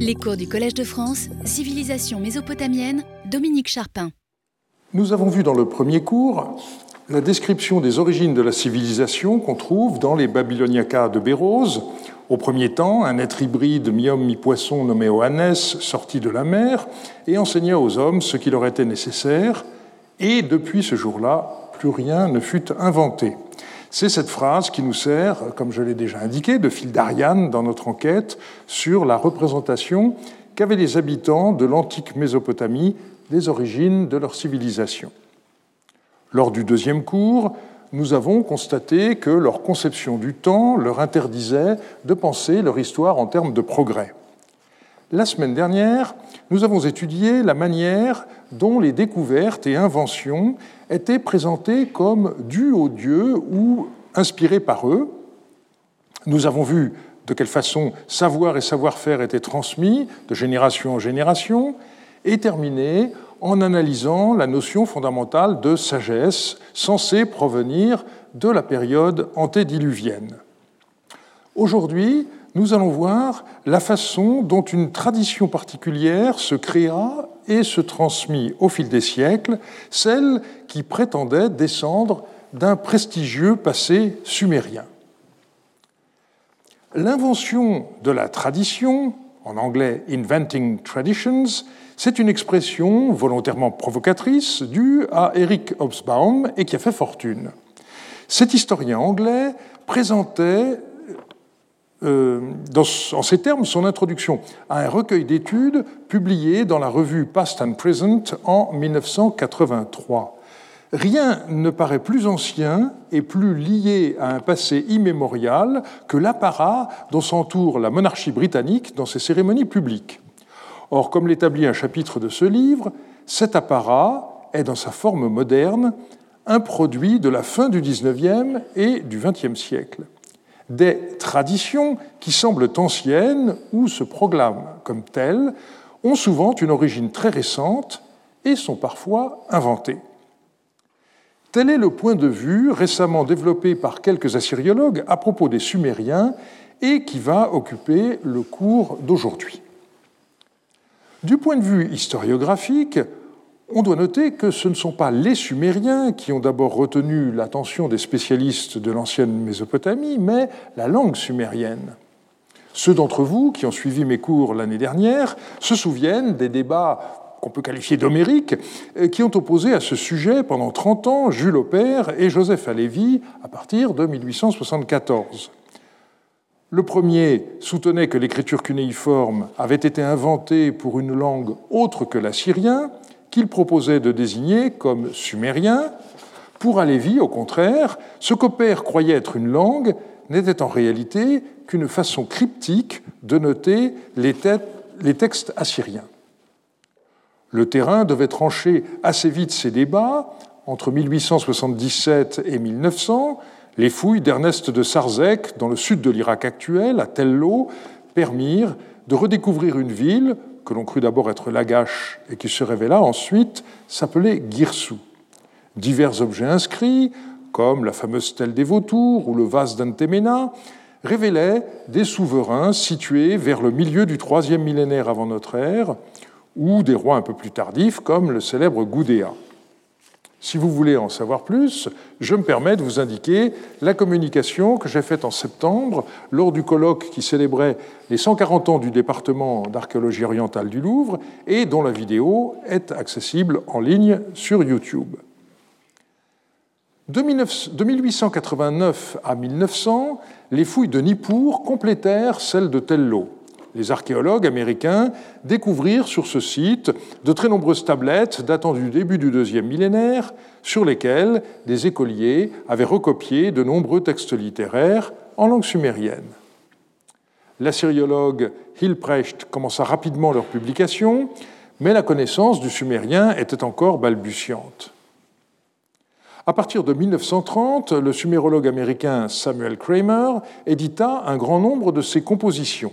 Les cours du Collège de France, Civilisation mésopotamienne, Dominique Charpin. Nous avons vu dans le premier cours la description des origines de la civilisation qu'on trouve dans les Babyloniacas de Bérose. Au premier temps, un être hybride mi-homme mi-poisson nommé Oannes sortit de la mer et enseigna aux hommes ce qui leur était nécessaire, et depuis ce jour-là, plus rien ne fut inventé. C'est cette phrase qui nous sert, comme je l'ai déjà indiqué, de fil d'Ariane dans notre enquête sur la représentation qu'avaient les habitants de l'antique Mésopotamie des origines de leur civilisation. Lors du deuxième cours, nous avons constaté que leur conception du temps leur interdisait de penser leur histoire en termes de progrès. La semaine dernière, nous avons étudié la manière dont les découvertes et inventions étaient présentées comme dues aux dieux ou inspirées par eux. Nous avons vu de quelle façon savoir et savoir-faire étaient transmis de génération en génération et terminé en analysant la notion fondamentale de sagesse censée provenir de la période antédiluvienne. Aujourd'hui, nous allons voir la façon dont une tradition particulière se créa et se transmit au fil des siècles, celle qui prétendait descendre d'un prestigieux passé sumérien. L'invention de la tradition, en anglais Inventing Traditions, c'est une expression volontairement provocatrice due à Eric Hobsbawm et qui a fait fortune. Cet historien anglais présentait euh, en ces termes son introduction à un recueil d'études publié dans la revue Past and Present en 1983. Rien ne paraît plus ancien et plus lié à un passé immémorial que l'apparat dont s'entoure la monarchie britannique dans ses cérémonies publiques. Or, comme l'établit un chapitre de ce livre, cet apparat est dans sa forme moderne un produit de la fin du XIXe et du XXe siècle. Des traditions qui semblent anciennes ou se proclament comme telles ont souvent une origine très récente et sont parfois inventées. Tel est le point de vue récemment développé par quelques assyriologues à propos des Sumériens et qui va occuper le cours d'aujourd'hui. Du point de vue historiographique, on doit noter que ce ne sont pas les Sumériens qui ont d'abord retenu l'attention des spécialistes de l'ancienne Mésopotamie, mais la langue sumérienne. Ceux d'entre vous qui ont suivi mes cours l'année dernière se souviennent des débats qu'on peut qualifier d'homériques, euh, qui ont opposé à ce sujet pendant 30 ans Jules Aubert et Joseph Halévy à partir de 1874. Le premier soutenait que l'écriture cunéiforme avait été inventée pour une langue autre que l'assyrien, qu'il proposait de désigner comme sumérien. Pour Alévi, au contraire, ce qu'Opère croyait être une langue n'était en réalité qu'une façon cryptique de noter les, textes assyriens. Le terrain devait trancher assez vite ces débats entre 1877 et 1900, les fouilles d'Ernest de Sarzec, dans le sud de l'Irak actuel, à Tello, permirent de redécouvrir une ville que l'on crut d'abord être Lagash et qui se révéla ensuite s'appeler Girsou. Divers objets inscrits, comme la fameuse stèle des vautours ou le vase d'Antemena, révélaient des souverains situés vers le milieu du troisième millénaire avant notre ère, ou des rois un peu plus tardifs, comme le célèbre Goudéa. Si vous voulez en savoir plus, je me permets de vous indiquer la communication que j'ai faite en septembre lors du colloque qui célébrait les 140 ans du département d'archéologie orientale du Louvre et dont la vidéo est accessible en ligne sur YouTube. De 1889 à 1900, les fouilles de Nippur complétèrent celles de Tello les archéologues américains découvrirent sur ce site de très nombreuses tablettes datant du début du deuxième millénaire, sur lesquelles des écoliers avaient recopié de nombreux textes littéraires en langue sumérienne. L'assyriologue Hilprecht commença rapidement leur publication, mais la connaissance du sumérien était encore balbutiante. À partir de 1930, le sumérologue américain Samuel Kramer édita un grand nombre de ses compositions.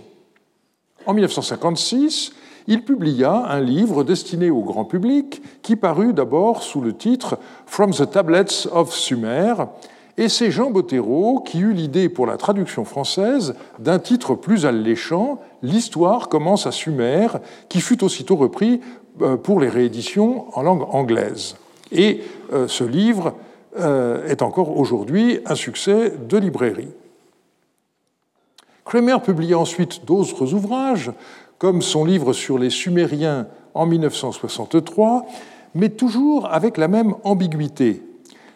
En 1956, il publia un livre destiné au grand public qui parut d'abord sous le titre From the Tablets of Sumer Et c'est Jean Bottero qui eut l'idée pour la traduction française d'un titre plus alléchant, L'histoire commence à Sumer, qui fut aussitôt repris euh, pour les rééditions en langue anglaise. Et euh, ce livre euh, est encore aujourd'hui un succès de librairie. Kramer publia ensuite d'autres ouvrages, comme son livre sur les Sumériens en 1963, mais toujours avec la même ambiguïté.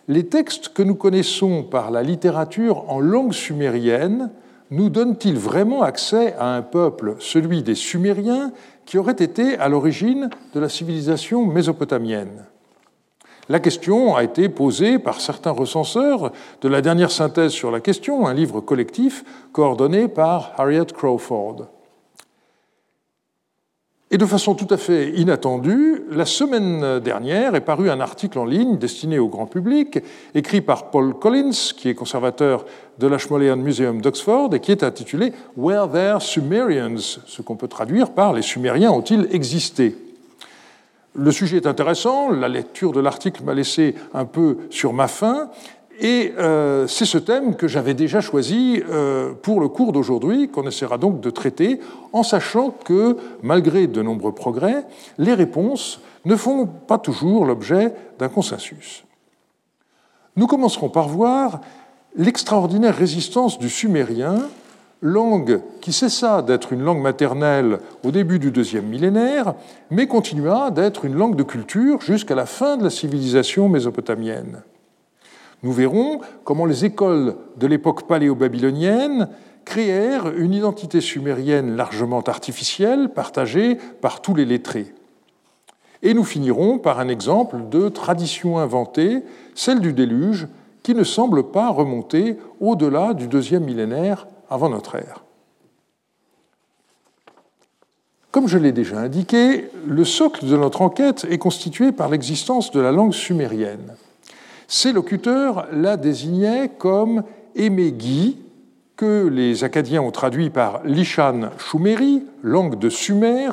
Les textes que nous connaissons par la littérature en langue sumérienne nous donnent-ils vraiment accès à un peuple, celui des Sumériens, qui aurait été à l'origine de la civilisation mésopotamienne? La question a été posée par certains recenseurs de la dernière synthèse sur la question, un livre collectif coordonné par Harriet Crawford. Et de façon tout à fait inattendue, la semaine dernière est paru un article en ligne destiné au grand public, écrit par Paul Collins, qui est conservateur de l'Ashmolean Museum d'Oxford, et qui est intitulé Were there Sumerians? Ce qu'on peut traduire par Les Sumériens ont-ils existé? Le sujet est intéressant, la lecture de l'article m'a laissé un peu sur ma faim, et euh, c'est ce thème que j'avais déjà choisi euh, pour le cours d'aujourd'hui, qu'on essaiera donc de traiter, en sachant que, malgré de nombreux progrès, les réponses ne font pas toujours l'objet d'un consensus. Nous commencerons par voir l'extraordinaire résistance du sumérien, langue qui cessa d'être une langue maternelle au début du deuxième millénaire, mais continua d'être une langue de culture jusqu'à la fin de la civilisation mésopotamienne. Nous verrons comment les écoles de l'époque paléo-babylonienne créèrent une identité sumérienne largement artificielle, partagée par tous les lettrés. Et nous finirons par un exemple de tradition inventée, celle du déluge, qui ne semble pas remonter au-delà du deuxième millénaire avant notre ère. Comme je l'ai déjà indiqué, le socle de notre enquête est constitué par l'existence de la langue sumérienne. Ces locuteurs la désignaient comme Emegi, que les Acadiens ont traduit par Lishan Shumeri, langue de Sumer,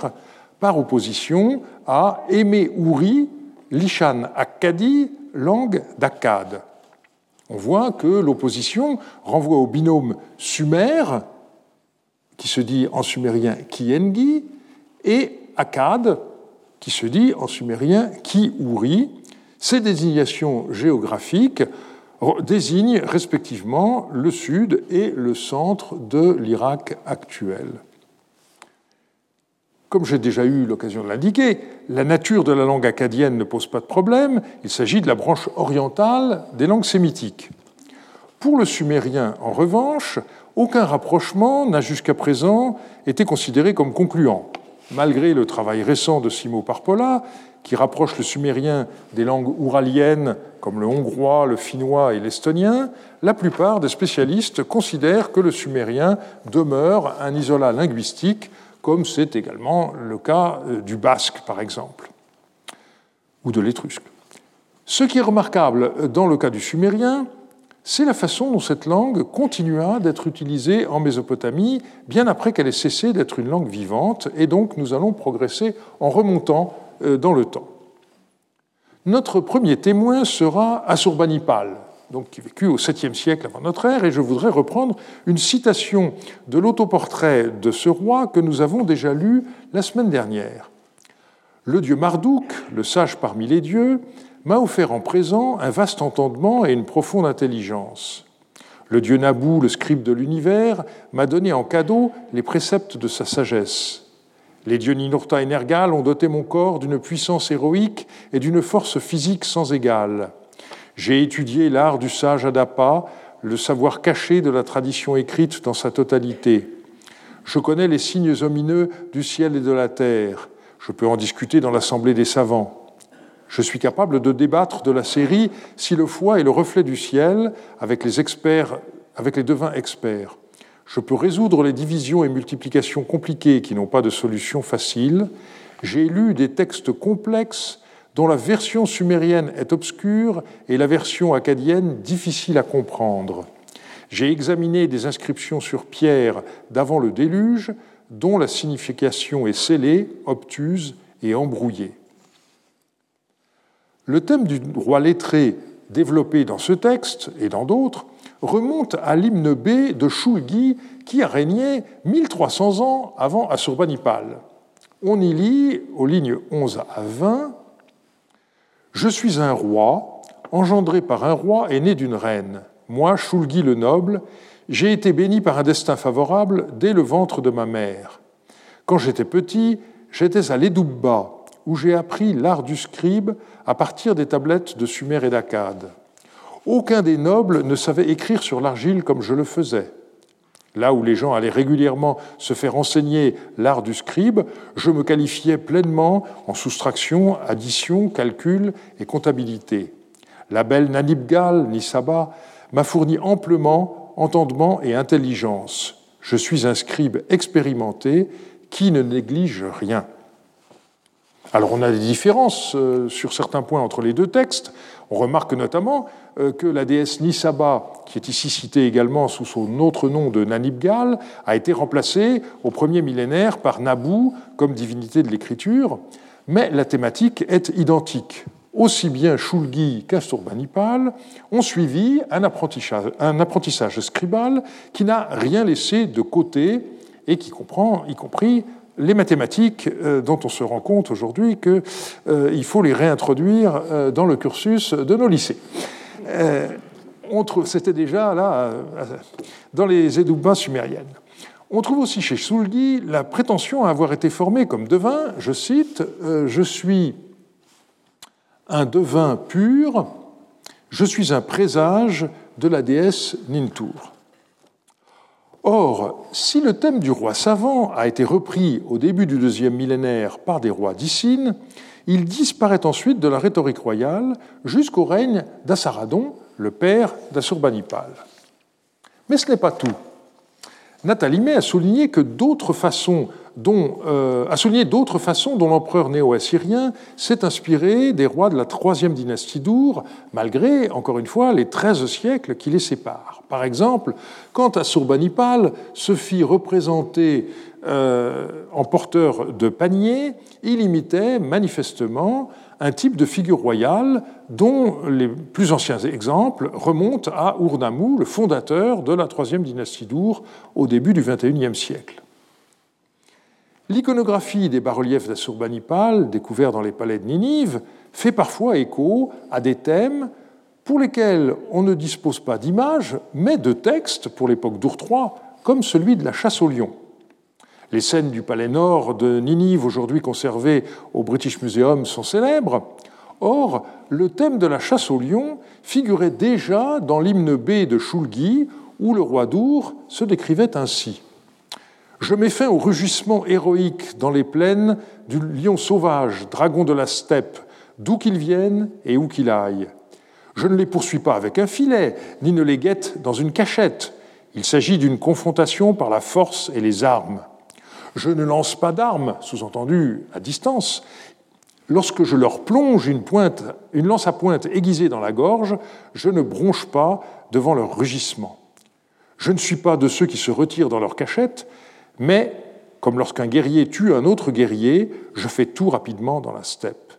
par opposition à Emeouri, Lishan Akkadi, langue d'Akkad. On voit que l'opposition renvoie au binôme Sumer, qui se dit en sumérien Kiengi, et Akkad, qui se dit en sumérien Ki-Uri, ces désignations géographiques désignent respectivement le sud et le centre de l'Irak actuel. Comme j'ai déjà eu l'occasion de l'indiquer, la nature de la langue acadienne ne pose pas de problème, il s'agit de la branche orientale des langues sémitiques. Pour le sumérien, en revanche, aucun rapprochement n'a jusqu'à présent été considéré comme concluant. Malgré le travail récent de Simo Parpola, qui rapproche le sumérien des langues ouraliennes comme le hongrois, le finnois et l'estonien, la plupart des spécialistes considèrent que le sumérien demeure un isolat linguistique, comme c'est également le cas euh, du basque, par exemple, ou de l'étrusque. Ce qui est remarquable dans le cas du sumérien, c'est la façon dont cette langue continua d'être utilisée en Mésopotamie, bien après qu'elle ait cessé d'être une langue vivante, et donc nous allons progresser en remontant euh, dans le temps. Notre premier témoin sera Assurbanipal, donc qui vécut au 7e siècle avant notre ère, et je voudrais reprendre une citation de l'autoportrait de ce roi que nous avons déjà lu la semaine dernière. Le dieu Marduk, le sage parmi les dieux, m'a offert en présent un vaste entendement et une profonde intelligence. Le dieu Nabou, le scribe de l'univers, m'a donné en cadeau les préceptes de sa sagesse. Les dieux Ninurta et Nergal ont doté mon corps d'une puissance héroïque et d'une force physique sans égale. J'ai étudié l'art du sage Adapa, le savoir caché de la tradition écrite dans sa totalité. Je connais les signes omineux du ciel et de la terre. Je peux en discuter dans l'assemblée des savants. Je suis capable de débattre de la série si le foie est le reflet du ciel avec experts, avec les devins experts. Je peux résoudre les divisions et multiplications compliquées qui n'ont pas de solution facile. J'ai lu des textes complexes dont la version sumérienne est obscure et la version acadienne difficile à comprendre. J'ai examiné des inscriptions sur pierre d'avant le déluge dont la signification est scellée, obtuse et embrouillée. Le thème du roi lettré développée dans ce texte et dans d'autres, remonte à l'hymne B de Shulgi qui a régné 1300 ans avant Assurbanipal. On y lit aux lignes 11 à 20 Je suis un roi, engendré par un roi et né d'une reine. Moi, Shulgi le noble, j'ai été béni par un destin favorable dès le ventre de ma mère. Quand j'étais petit, j'étais à l'Edoubba, où j'ai appris l'art du scribe à partir des tablettes de Sumer et d'Akkad. Aucun des nobles ne savait écrire sur l'argile comme je le faisais. Là où les gens allaient régulièrement se faire enseigner l'art du scribe, je me qualifiais pleinement en soustraction, addition, calcul et comptabilité. La belle Nanibgal, Nisaba, m'a fourni amplement entendement et intelligence. Je suis un scribe expérimenté qui ne néglige rien. Alors on a des différences euh, sur certains points entre les deux textes. On remarque notamment euh, que la déesse Nisaba, qui est ici citée également sous son autre nom de Nanibgal, a été remplacée au premier millénaire par Nabu comme divinité de l'écriture, mais la thématique est identique. Aussi bien Shulgi qu'Asturbanipal ont suivi un apprentissage, un apprentissage scribal qui n'a rien laissé de côté et qui comprend y compris les mathématiques euh, dont on se rend compte aujourd'hui qu'il euh, faut les réintroduire euh, dans le cursus de nos lycées. C'était déjà là dans les Édoubas sumériennes. On trouve aussi chez Soulgi la prétention à avoir été formé comme devin, je cite, Je suis un devin pur, je suis un présage de la déesse Nintur. Or, si le thème du roi savant a été repris au début du deuxième millénaire par des rois d'Issine, il disparaît ensuite de la rhétorique royale jusqu'au règne d'Assaradon, le père d'Assurbanipal. Mais ce n'est pas tout. Nathalie May a souligné que d'autres façons dont, euh, a souligné d'autres façons dont l'empereur néo-assyrien s'est inspiré des rois de la troisième dynastie d'Our, malgré, encore une fois, les treize siècles qui les séparent. Par exemple, quand Assurbanipal se fit représenter euh, en porteur de panier, il imitait manifestement un type de figure royale dont les plus anciens exemples remontent à Urnammu, le fondateur de la troisième dynastie d'Our au début du XXIe siècle. L'iconographie des bas-reliefs d'Assurbanipal, découverts dans les palais de Ninive, fait parfois écho à des thèmes pour lesquels on ne dispose pas d'images, mais de textes pour l'époque d'Our III, comme celui de la chasse au lion. Les scènes du palais nord de Ninive, aujourd'hui conservées au British Museum, sont célèbres. Or, le thème de la chasse au lion figurait déjà dans l'hymne B de Shulgi, où le roi d'Our se décrivait ainsi. Je mets fin au rugissement héroïque dans les plaines du lion sauvage, dragon de la steppe, d'où qu'il vienne et où qu'il aille. Je ne les poursuis pas avec un filet, ni ne les guette dans une cachette. Il s'agit d'une confrontation par la force et les armes. Je ne lance pas d'armes, sous-entendu à distance. Lorsque je leur plonge une, lance à pointe aiguisée dans la gorge, je ne bronche pas devant leur rugissement. Je ne suis pas de ceux qui se retirent dans leur cachette, mais, comme lorsqu'un guerrier tue un autre guerrier, je fais tout rapidement dans la steppe.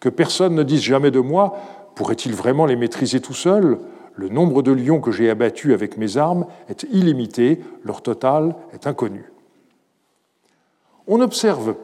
Que personne ne dise jamais de moi, pourrait-il vraiment les maîtriser tout seul? Le nombre de lions que j'ai abattus avec mes armes est illimité, leur total est inconnu. On observe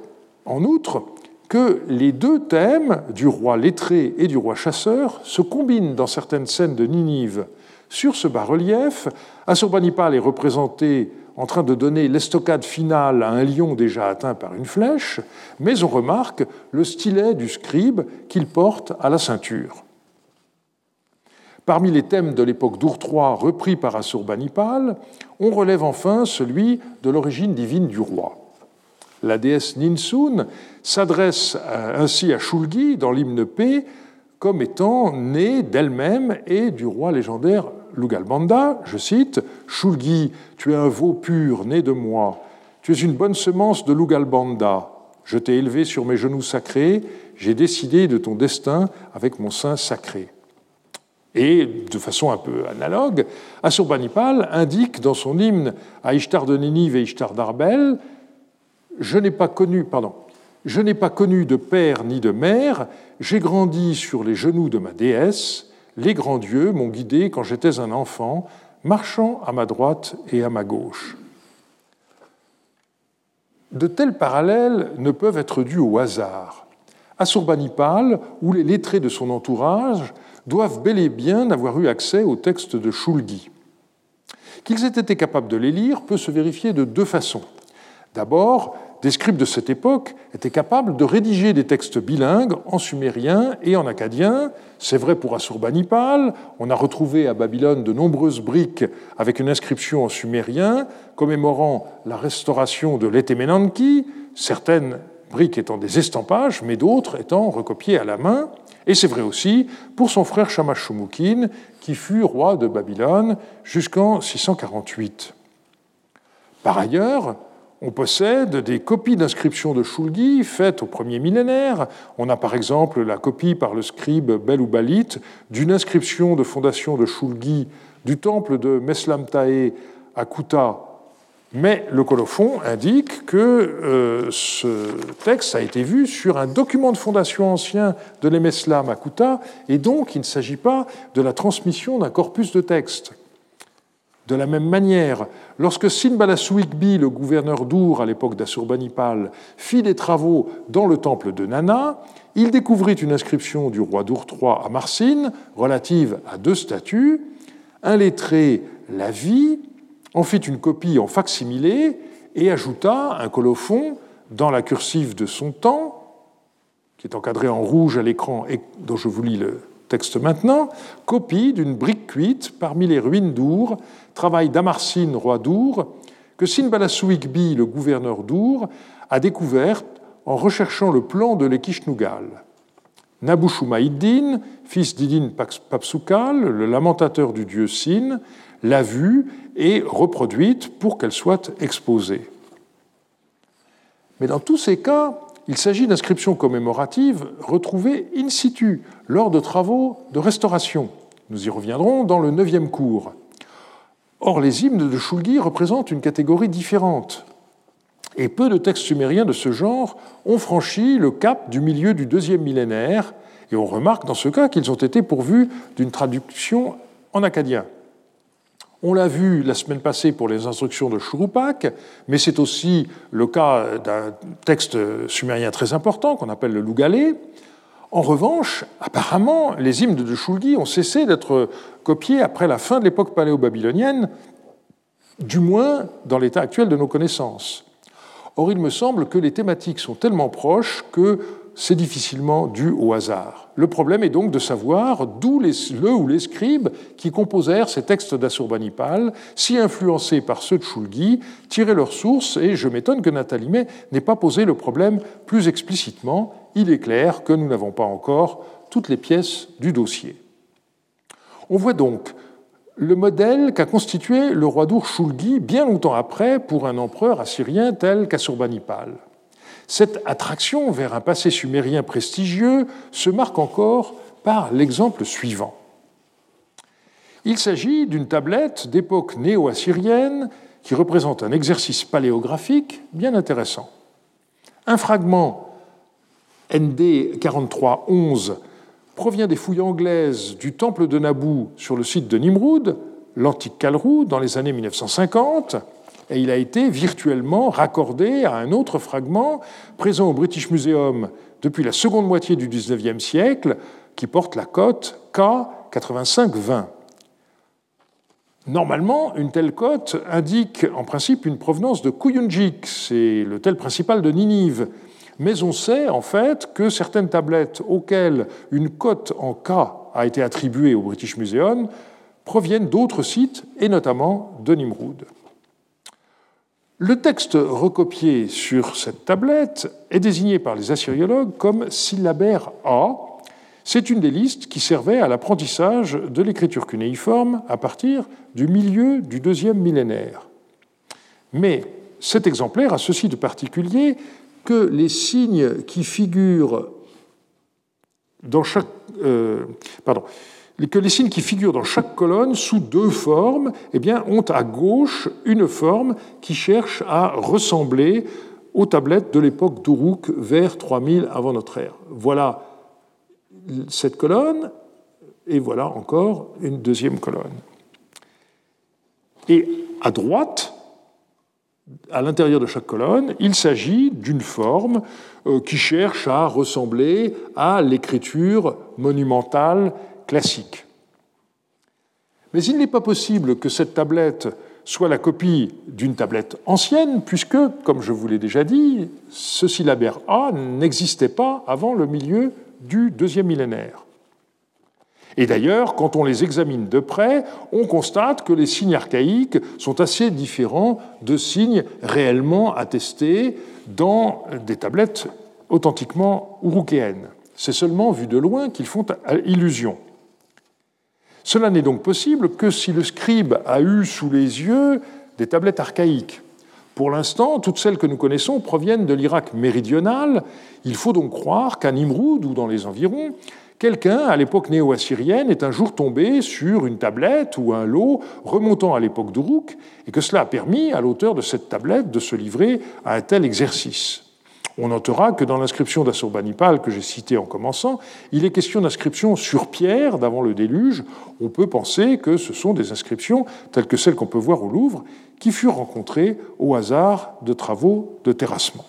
en outre que les deux thèmes du roi lettré et du roi chasseur se combinent dans certaines scènes de Ninive. Sur ce bas-relief, Assurbanipal est représenté en train de donner l'estocade finale à un lion déjà atteint par une flèche, mais on remarque le stylet du scribe qu'il porte à la ceinture. Parmi les thèmes de l'époque d'Our III repris par Assurbanipal, on relève enfin celui de l'origine divine du roi. La déesse Ninsun s'adresse ainsi à Shulgi dans l'hymne P comme étant née d'elle-même et du roi légendaire Lugalbanda, je cite, Shulgi, tu es un veau pur, né de moi. Tu es une bonne semence de Lugalbanda. Je t'ai élevé sur mes genoux sacrés, j'ai décidé de ton destin avec mon sein sacré. Et de façon un peu analogue, Assurbanipal indique dans son hymne à Ishtar de Ninive et Ishtar d'Arbel Je n'ai pas connu, pardon, je n'ai pas connu de père ni de mère, j'ai grandi sur les genoux de ma déesse, les grands dieux m'ont guidé quand j'étais un enfant, marchant à ma droite et à ma gauche. De tels parallèles ne peuvent être dus au hasard. Assurbanipal ou les lettrés de son entourage doivent bel et bien avoir eu accès aux textes de Shulgi. Qu'ils aient été capables de les lire peut se vérifier de deux façons. D'abord, des scribes de cette époque étaient capables de rédiger des textes bilingues en sumérien et en acadien. C'est vrai pour Assurbanipal. On a retrouvé à Babylone de nombreuses briques avec une inscription en sumérien commémorant la restauration de l'Etemenanki, certaines briques étant des estampages, mais d'autres étant recopiées à la main. Et c'est vrai aussi pour son frère Shamash qui fut roi de Babylone jusqu'en 648. Par ailleurs, on possède des copies d'inscriptions de Shulgi faites au premier millénaire. On a par exemple la copie par le scribe Bel ou Balit d'une inscription de fondation de Shulgi du temple de Meslamtae à Kuta. Mais le colophon indique que euh, ce texte a été vu sur un document de fondation ancien de l'Emeslam à Kuta, et donc il ne s'agit pas de la transmission d'un corpus de texte. De la même manière, lorsque Sinbalasouikbi, le gouverneur d'Our à l'époque d'Assurbanipal, fit des travaux dans le temple de Nana, il découvrit une inscription du roi d'Our III à Marsine relative à deux statues. Un lettré la vit, en fit une copie en facsimilé et ajouta un colophon dans la cursive de son temps, qui est encadré en rouge à l'écran et dont je vous lis le texte maintenant, copie d'une brique cuite parmi les ruines d'Our, travail d'Amarsin, roi d'Our, que Sinbalasouikbi, le gouverneur d'Our, a découvert en recherchant le plan de l'Ekishnugal. Nabushumaïddin, fils d'Idin Papsukal, le lamentateur du dieu Sin, l'a vue et reproduite pour qu'elle soit exposée. Mais dans tous ces cas, il s'agit d'inscriptions commémoratives retrouvées in situ lors de travaux de restauration. Nous y reviendrons dans le neuvième cours. Or, les hymnes de Shulgi représentent une catégorie différente. Et peu de textes sumériens de ce genre ont franchi le cap du milieu du deuxième millénaire, et on remarque dans ce cas qu'ils ont été pourvus d'une traduction en acadien. On l'a vu la semaine passée pour les instructions de Churupak, mais c'est aussi le cas d'un texte sumérien très important qu'on appelle le Lougalé. En revanche, apparemment, les hymnes de Shulgi ont cessé d'être copiés après la fin de l'époque paléo-babylonienne, du moins dans l'état actuel de nos connaissances. Or, il me semble que les thématiques sont tellement proches que c'est difficilement dû au hasard. Le problème est donc de savoir d'où le ou les scribes qui composèrent ces textes d'Assurbanipal, si influencés par ceux de Shulgi, tiraient leurs sources, et je m'étonne que Nathalie n'ait pas posé le problème plus explicitement. Il est clair que nous n'avons pas encore toutes les pièces du dossier. On voit donc le modèle qu'a constitué le roi d'Our Shulgi bien longtemps après pour un empereur assyrien tel qu'Assurbanipal. Cette attraction vers un passé sumérien prestigieux se marque encore par l'exemple suivant. Il s'agit d'une tablette d'époque néo-assyrienne qui représente un exercice paléographique bien intéressant. Un fragment ND 4311 provient des fouilles anglaises du temple de Naboo sur le site de Nimrud, l'antique Kalrou, dans les années 1950 et il a été virtuellement raccordé à un autre fragment présent au British Museum depuis la seconde moitié du XIXe siècle, qui porte la cote K8520. Normalement, une telle cote indique en principe une provenance de Kuyunjik, c'est le tel principal de Ninive. Mais on sait en fait que certaines tablettes auxquelles une cote en K a été attribuée au British Museum proviennent d'autres sites, et notamment de Nimrud. Le texte recopié sur cette tablette est désigné par les assyriologues comme syllabaire A. C'est une des listes qui servait à l'apprentissage de l'écriture cunéiforme à partir du milieu du deuxième millénaire. Mais cet exemplaire a ceci de particulier que les signes qui figurent dans chaque. Euh, pardon que les signes qui figurent dans chaque colonne sous deux formes eh bien, ont à gauche une forme qui cherche à ressembler aux tablettes de l'époque d'Uruk vers 3000 avant notre ère. Voilà cette colonne, Et voilà encore une deuxième colonne. Et à droite, à l'intérieur de chaque colonne, il s'agit d'une forme euh, qui cherche à ressembler à l'écriture monumentale classique. Mais il n'est pas possible que cette tablette soit la copie d'une tablette ancienne, puisque, comme je vous l'ai déjà dit, ce syllabaire A n'existait pas avant le milieu du deuxième millénaire. Et d'ailleurs, quand on les examine de près, on constate que les signes archaïques sont assez différents de signes réellement attestés dans des tablettes authentiquement urukéennes. C'est seulement vu de loin qu'ils font illusion. Cela n'est donc possible que si le scribe a eu sous les yeux des tablettes archaïques. Pour l'instant, toutes celles que nous connaissons proviennent de l'Irak méridional. Il faut donc croire qu'à Nimroud ou dans les environs, Quelqu'un, à l'époque néo-assyrienne, est un jour tombé sur une tablette ou un lot remontant à l'époque d'Uruk, et que cela a permis à l'auteur de cette tablette de se livrer à un tel exercice. On notera que dans l'inscription d'Assurbanipal que j'ai citée en commençant, il est question d'inscriptions sur pierre d'avant le déluge. On peut penser que ce sont des inscriptions telles que celles qu'on peut voir au Louvre, qui furent rencontrées au hasard de travaux de terrassement.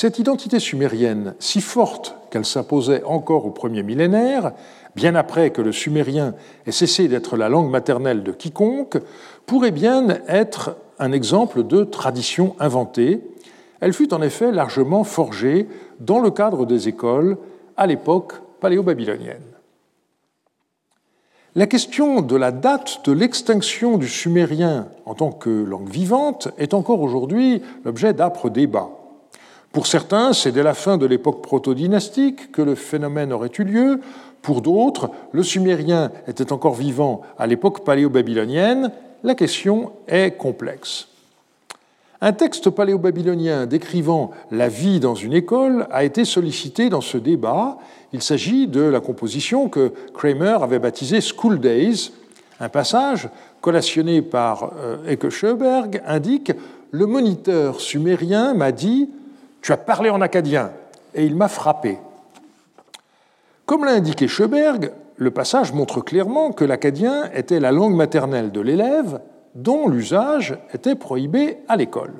Cette identité sumérienne, si forte qu'elle s'imposait encore au premier millénaire, bien après que le sumérien ait cessé d'être la langue maternelle de quiconque, pourrait bien être un exemple de tradition inventée. Elle fut en effet largement forgée dans le cadre des écoles à l'époque paléo-babylonienne. La question de la date de l'extinction du sumérien en tant que langue vivante est encore aujourd'hui l'objet d'âpres débats. Pour certains, c'est dès la fin de l'époque proto-dynastique que le phénomène aurait eu lieu. Pour d'autres, le sumérien était encore vivant à l'époque paléo-babylonienne. La question est complexe. Un texte paléo-babylonien décrivant la vie dans une école a été sollicité dans ce débat. Il s'agit de la composition que Kramer avait baptisée School Days. Un passage collationné par euh, Ecke Schöberg indique Le moniteur sumérien m'a dit tu as parlé en acadien et il m'a frappé. Comme l'a indiqué Schoberg, le passage montre clairement que l'acadien était la langue maternelle de l'élève dont l'usage était prohibé à l'école.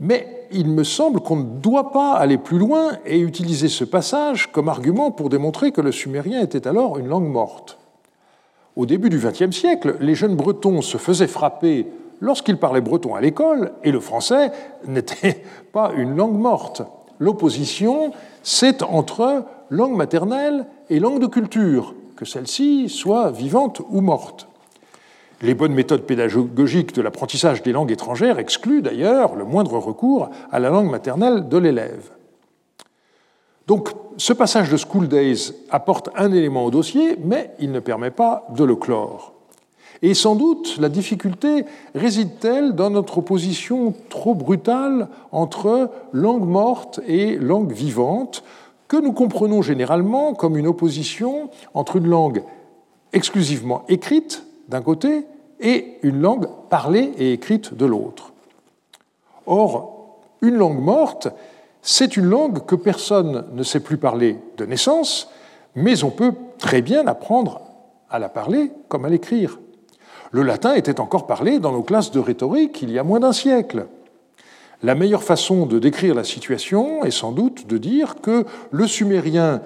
Mais il me semble qu'on ne doit pas aller plus loin et utiliser ce passage comme argument pour démontrer que le sumérien était alors une langue morte. Au début du XXe siècle, les jeunes bretons se faisaient frapper lorsqu'il parlait breton à l'école, et le français n'était pas une langue morte. L'opposition, c'est entre langue maternelle et langue de culture, que celle-ci soit vivante ou morte. Les bonnes méthodes pédagogiques de l'apprentissage des langues étrangères excluent d'ailleurs le moindre recours à la langue maternelle de l'élève. Donc ce passage de School Days apporte un élément au dossier, mais il ne permet pas de le clore. Et sans doute, la difficulté réside-t-elle dans notre opposition trop brutale entre langue morte et langue vivante, que nous comprenons généralement comme une opposition entre une langue exclusivement écrite d'un côté et une langue parlée et écrite de l'autre. Or, une langue morte, c'est une langue que personne ne sait plus parler de naissance, mais on peut très bien apprendre à la parler comme à l'écrire. Le latin était encore parlé dans nos classes de rhétorique il y a moins d'un siècle. La meilleure façon de décrire la situation est sans doute de dire que le sumérien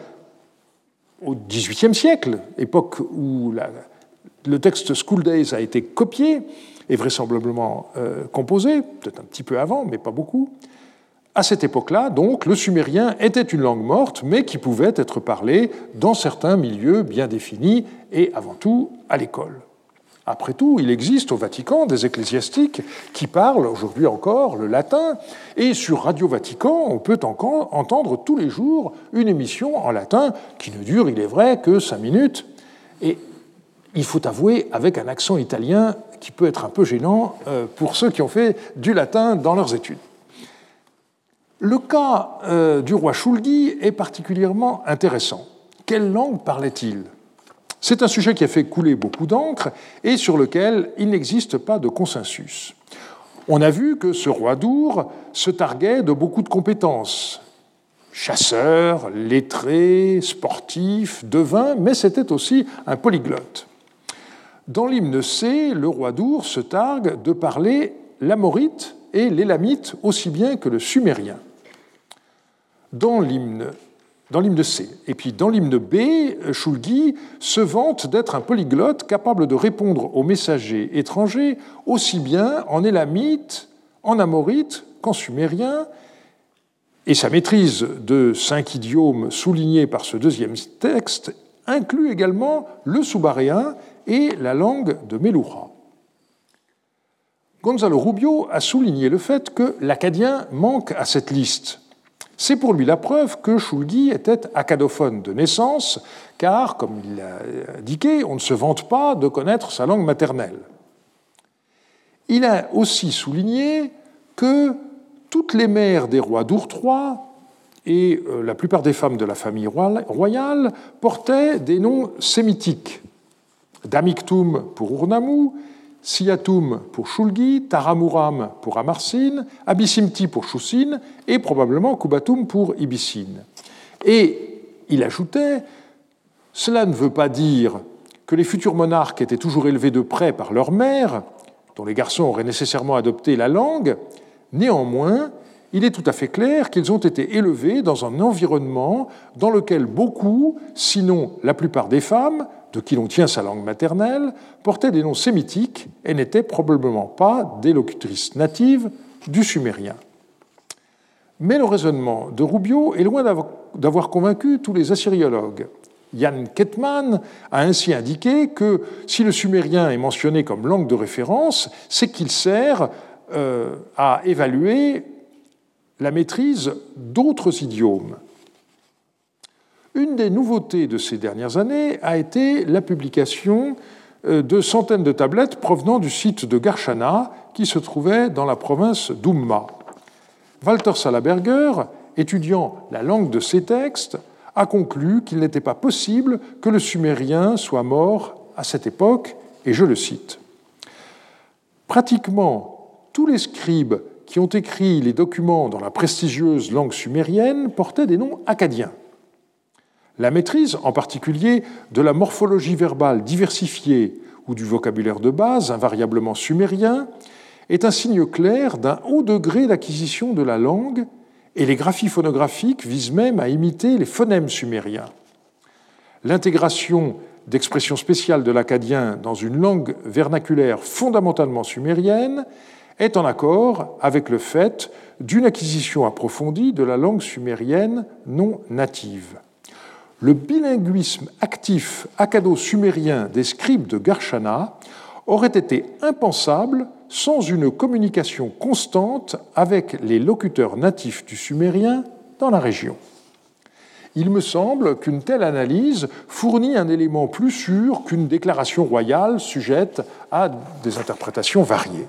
au XVIIIe siècle, époque où le texte School Days a été copié et vraisemblablement euh, composé, peut-être un petit peu avant, mais pas beaucoup, à cette époque-là, donc, le sumérien était une langue morte, mais qui pouvait être parlée dans certains milieux bien définis et avant tout à l'école. Après tout, il existe au Vatican des ecclésiastiques qui parlent aujourd'hui encore le latin, et sur Radio Vatican, on peut encore entendre tous les jours une émission en latin qui ne dure, il est vrai, que cinq minutes, et il faut avouer avec un accent italien qui peut être un peu gênant euh, pour ceux qui ont fait du latin dans leurs études. Le cas euh, du roi Shulgi est particulièrement intéressant. Quelle langue parlait-il? C'est un sujet qui a fait couler beaucoup d'encre et sur lequel il n'existe pas de consensus. On a vu que ce roi d'Our se targuait de beaucoup de compétences. Chasseur, lettré, sportif, devin, mais c'était aussi un polyglotte. Dans l'hymne C, le roi d'Our se targue de parler l'amorite et l'élamite aussi bien que le sumérien. Dans l'hymne dans l'hymne C. Et puis dans l'hymne B, Shulgi se vante d'être un polyglotte capable de répondre aux messagers étrangers aussi bien en élamite, en amorite qu'en sumérien, et sa maîtrise de cinq idiomes soulignés par ce deuxième texte inclut également le soubaréen et la langue de Meloura. Gonzalo Rubio a souligné le fait que l'acadien manque à cette liste. C'est pour lui la preuve que Shulgi était acadophone de naissance, car, comme il l'a indiqué, on ne se vante pas de connaître sa langue maternelle. Il a aussi souligné que toutes les mères des rois d'Ourtrois et euh, la plupart des femmes de la famille royale portaient des noms sémitiques. Damiktum pour Urnamou, Siatum pour Shulgi, Taramuram pour Amarsin, Abyssimti pour Choussine et probablement Kubatum pour Ibissine. Et il ajoutait Cela ne veut pas dire que les futurs monarques étaient toujours élevés de près par leur mère, dont les garçons auraient nécessairement adopté la langue, néanmoins, il est tout à fait clair qu'ils ont été élevés dans un environnement dans lequel beaucoup, sinon la plupart des femmes, de qui l'on tient sa langue maternelle, portaient des noms sémitiques et n'étaient probablement pas des locutrices natives du sumérien. Mais le raisonnement de Rubio est loin d'avoir convaincu tous les assyriologues. Jan Ketman a ainsi indiqué que si le sumérien est mentionné comme langue de référence, c'est qu'il sert euh, à évaluer la maîtrise d'autres idiomes. Une des nouveautés de ces dernières années a été la publication euh, de centaines de tablettes provenant du site de Garchana, qui se trouvait dans la province d'Umma. Walter Salaberger, étudiant la langue de ces textes, a conclu qu'il n'était pas possible que le sumérien soit mort à cette époque, et je le cite. Pratiquement tous les scribes qui ont écrit les documents dans la prestigieuse langue sumérienne portaient des noms acadiens. La maîtrise, en particulier, de la morphologie verbale diversifiée ou du vocabulaire de base, invariablement sumérien, est un signe clair d'un haut degré d'acquisition de la langue, et les graphies phonographiques visent même à imiter les phonèmes sumériens. L'intégration d'expressions spéciales de l'acadien dans une langue vernaculaire fondamentalement sumérienne est en accord avec le fait d'une acquisition approfondie de la langue sumérienne non native le bilinguisme actif acado-sumérien des scribes de Garchana aurait été impensable sans une communication constante avec les locuteurs natifs du sumérien dans la région. Il me semble qu'une telle analyse fournit un élément plus sûr qu'une déclaration royale sujette à des interprétations variées.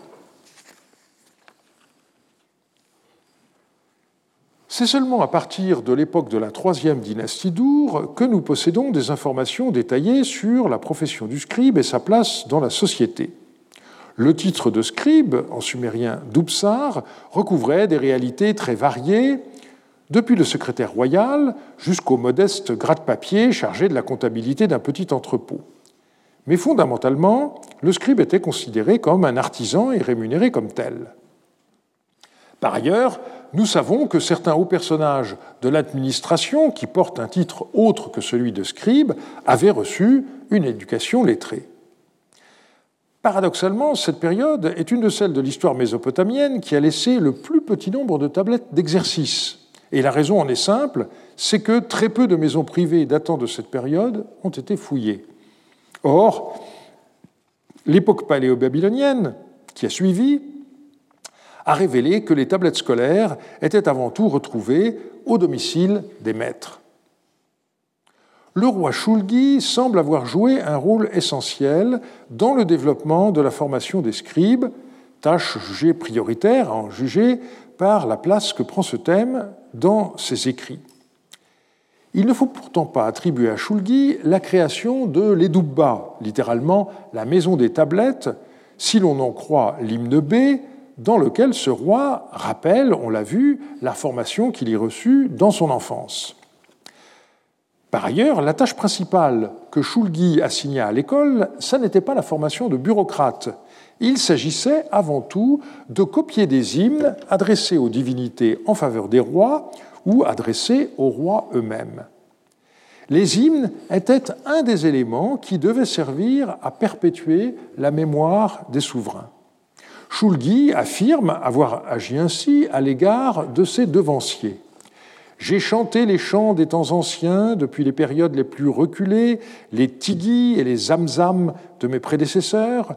C'est seulement à partir de l'époque de la troisième dynastie d'Our que nous possédons des informations détaillées sur la profession du scribe et sa place dans la société. Le titre de scribe, en sumérien d'Upsar, recouvrait des réalités très variées, depuis le secrétaire royal jusqu'au modeste gratte-papier chargé de la comptabilité d'un petit entrepôt. Mais fondamentalement, le scribe était considéré comme un artisan et rémunéré comme tel. Par ailleurs, nous savons que certains hauts personnages de l'administration, qui portent un titre autre que celui de scribe, avaient reçu une éducation lettrée. Paradoxalement, cette période est une de celles de l'histoire mésopotamienne qui a laissé le plus petit nombre de tablettes d'exercice. Et la raison en est simple, c'est que très peu de maisons privées datant de cette période ont été fouillées. Or, l'époque paléo-babylonienne qui a suivi a révélé que les tablettes scolaires étaient avant tout retrouvées au domicile des maîtres. Le roi Shulgi semble avoir joué un rôle essentiel dans le développement de la formation des scribes, tâche jugée prioritaire en juger par la place que prend ce thème dans ses écrits. Il ne faut pourtant pas attribuer à Shulgi la création de l'Edubba, littéralement la maison des tablettes, si l'on en croit l'hymne B, dans lequel ce roi rappelle, on l'a vu, la formation qu'il y reçut dans son enfance. Par ailleurs, la tâche principale que Shulgi assigna à l'école, ça n'était pas la formation de bureaucrates. Il s'agissait avant tout de copier des hymnes adressés aux divinités en faveur des rois ou adressés aux rois eux-mêmes. Les hymnes étaient un des éléments qui devaient servir à perpétuer la mémoire des souverains. Shulgi affirme avoir agi ainsi à l'égard de ses devanciers. J'ai chanté les chants des temps anciens depuis les périodes les plus reculées, les tigis et les zamzam de mes prédécesseurs,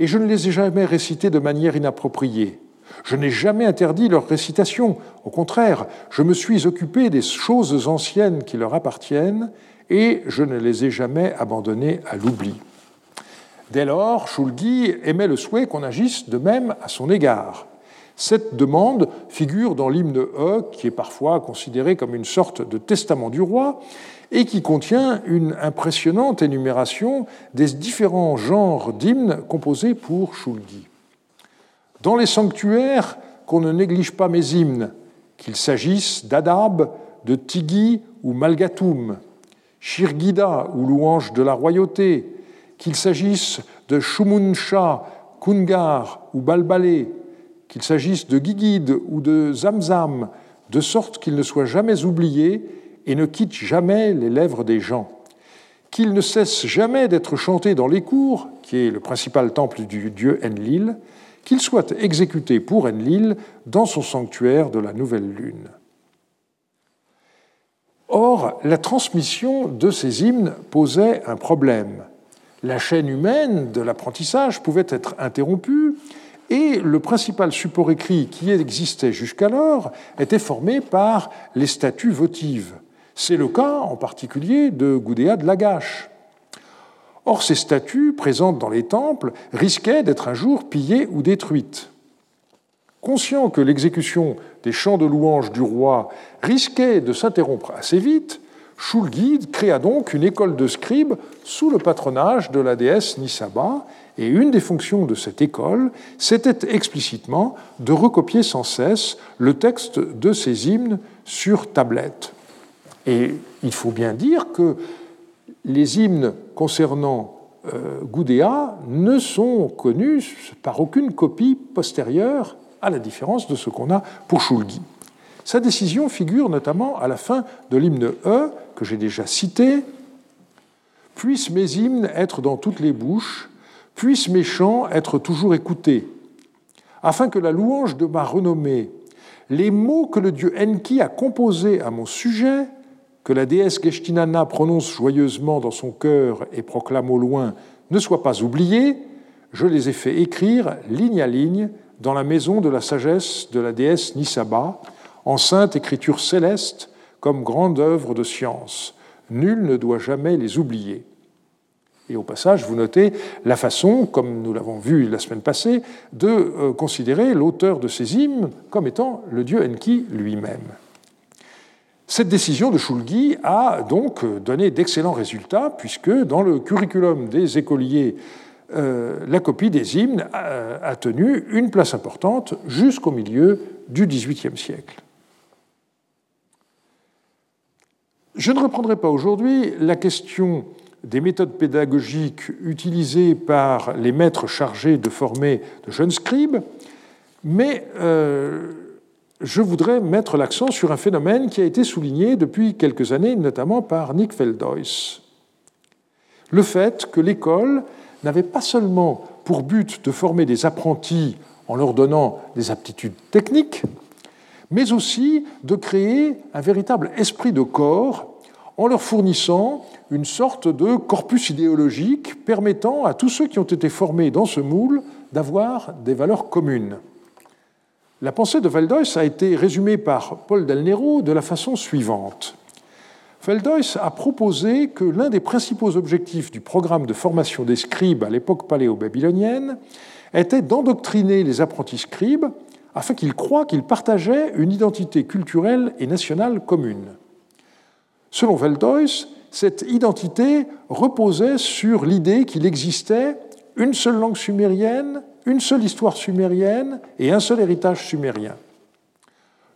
et je ne les ai jamais récités de manière inappropriée. Je n'ai jamais interdit leur récitation. Au contraire, je me suis occupé des choses anciennes qui leur appartiennent et je ne les ai jamais abandonnées à l'oubli. Dès lors, Shulgi émet le souhait qu'on agisse de même à son égard. Cette demande figure dans l'hymne E, qui est parfois considéré comme une sorte de testament du roi, et qui contient une impressionnante énumération des différents genres d'hymnes composés pour Shulgi. Dans les sanctuaires, qu'on ne néglige pas mes hymnes, qu'il s'agisse d'Adab, de Tigi ou Malgatoum, Shirgida ou louange de la royauté, qu'il s'agisse de Shumunsha, Kungar ou Balbalé, qu'il s'agisse de Gigid ou de Zamzam, de sorte qu'ils ne soient jamais oubliés et ne quittent jamais les lèvres des gens, qu'ils ne cessent jamais d'être chantés dans les cours, qui est le principal temple du dieu Enlil, qu'il soit exécuté pour Enlil dans son sanctuaire de la nouvelle lune. Or, la transmission de ces hymnes posait un problème. La chaîne humaine de l'apprentissage pouvait être interrompue et le principal support écrit qui existait jusqu'alors était formé par les statues votives. C'est le cas en particulier de Goudéa de Lagache. Or, ces statues présentes dans les temples risquaient d'être un jour pillées ou détruites. Conscient que l'exécution des chants de louange du roi risquait de s'interrompre assez vite, Shulgi créa donc une école de scribes sous le patronage de la déesse Nisaba, et une des fonctions de cette école, c'était explicitement de recopier sans cesse le texte de ces hymnes sur tablette. Et il faut bien dire que les hymnes concernant euh, Goudéa ne sont connus par aucune copie postérieure, à la différence de ce qu'on a pour Shulgi. Sa décision figure notamment à la fin de l'hymne E, que j'ai déjà cité. Puissent mes hymnes être dans toutes les bouches, puissent mes chants être toujours écoutés, afin que la louange de ma renommée, les mots que le dieu Enki a composés à mon sujet, que la déesse Geshtinana prononce joyeusement dans son cœur et proclame au loin, ne soient pas oubliés, je les ai fait écrire ligne à ligne dans la maison de la sagesse de la déesse Nisaba, en sainte écriture céleste comme grande œuvre de science. Nul ne doit jamais les oublier. Et au passage, vous notez la façon, comme nous l'avons vu la semaine passée, de euh, considérer l'auteur de ces hymnes comme étant le dieu Enki lui-même. Cette décision de Shulgi a donc donné d'excellents résultats, puisque dans le curriculum des écoliers, euh, la copie des hymnes a, tenu une place importante jusqu'au milieu du XVIIIe siècle. Je ne reprendrai pas aujourd'hui la question des méthodes pédagogiques utilisées par les maîtres chargés de former de jeunes scribes, mais euh, je voudrais mettre l'accent sur un phénomène qui a été souligné depuis quelques années, notamment par Nick Feldois. Le fait que l'école n'avait pas seulement pour but de former des apprentis en leur donnant des aptitudes techniques, mais aussi de créer un véritable esprit de corps en leur fournissant une sorte de corpus idéologique permettant à tous ceux qui ont été formés dans ce moule d'avoir des valeurs communes. La pensée de Valdois a été résumée par Paul Del Nero de la façon suivante. Valdois a proposé que l'un des principaux objectifs du programme de formation des scribes à l'époque paléo-babylonienne était d'endoctriner les apprentis scribes afin qu'ils croient qu'ils partageaient une identité culturelle et nationale commune. Selon Veltoys, cette identité reposait sur l'idée qu'il existait une seule langue sumérienne, une seule histoire sumérienne et un seul héritage sumérien.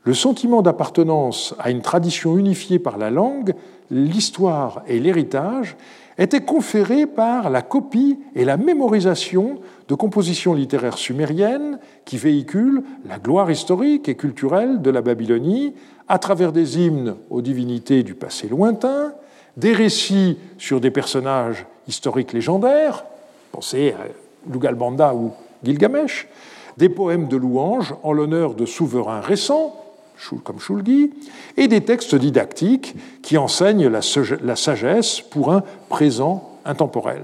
Le sentiment d'appartenance à une tradition unifiée par la langue, l'histoire et l'héritage était conféré par la copie et la mémorisation de compositions littéraires sumériennes qui véhiculent la gloire historique et culturelle de la Babylonie à travers des hymnes aux divinités du passé lointain, des récits sur des personnages historiques légendaires, pensez à Lugalbanda ou Gilgamesh, des poèmes de louanges en l'honneur de souverains récents, comme Shulgi, et des textes didactiques qui enseignent la sagesse pour un présent intemporel.